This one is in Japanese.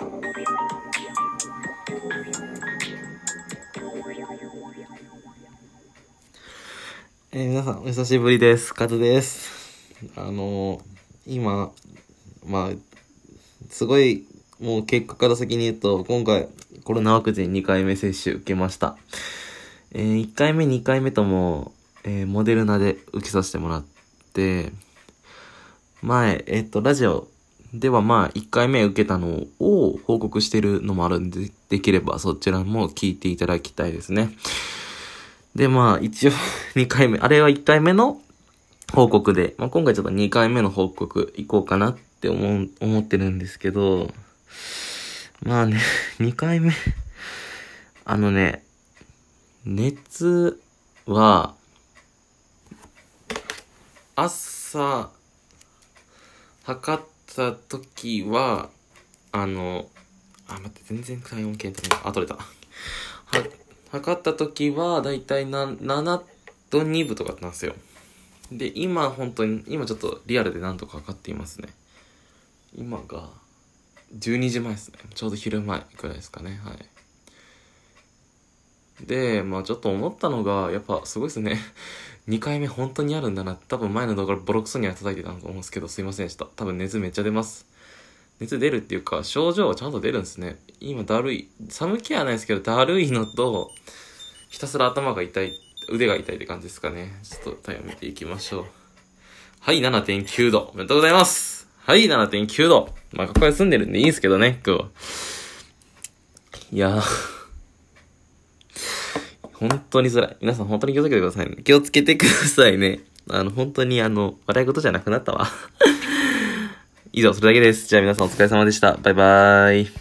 えー、皆さん、お久しぶりです。カズです。あのー今、まあ、すごい、もう結果から先に言うと、今回、コロナワクチン2回目接種受けました。えー、1回目、2回目とも、えー、モデルナで受けさせてもらって、前、えっ、と、ラジオではまあ、1回目受けたのを報告してるのもあるんで、できればそちらも聞いていただきたいですね。で、まあ、一応、2回目、あれは1回目の報告で、まあ、今回ちょっと2回目の報告行こうかなって思、思ってるんですけど、まあね、2回目、あのね、熱は、朝、測った時は、あの、あ、待って、全然体温計取れない。あ、取れた。は、測った時は、だいたい、7度2分とかなんですよ。で、今、本当に、今ちょっとリアルで何とか測っていますね。今が、12時前ですね。ちょうど昼前くらいですかね。はい。で、まあちょっと思ったのが、やっぱすごいですね。2回目本当にあるんだな。多分前の動画ボロクソには叩いてたと思うんですけど、すいませんでした。多分熱めっちゃ出ます。熱出るっていうか、症状はちゃんと出るんですね。今だるい。寒気はないですけど、だるいのと、ひたすら頭が痛い、腕が痛いって感じですかね。ちょっと体温見ていきましょう。はい、7.9度。おめでとうございます。はい、7.9度。まあ、ここで住んでるんでいいんですけどね、今日は。いやー。本当に辛い。皆さん本当に気をつけてくださいね。気をつけてくださいね。あの、本当にあの、笑い事じゃなくなったわ。以上、それだけです。じゃあ皆さんお疲れ様でした。バイバーイ。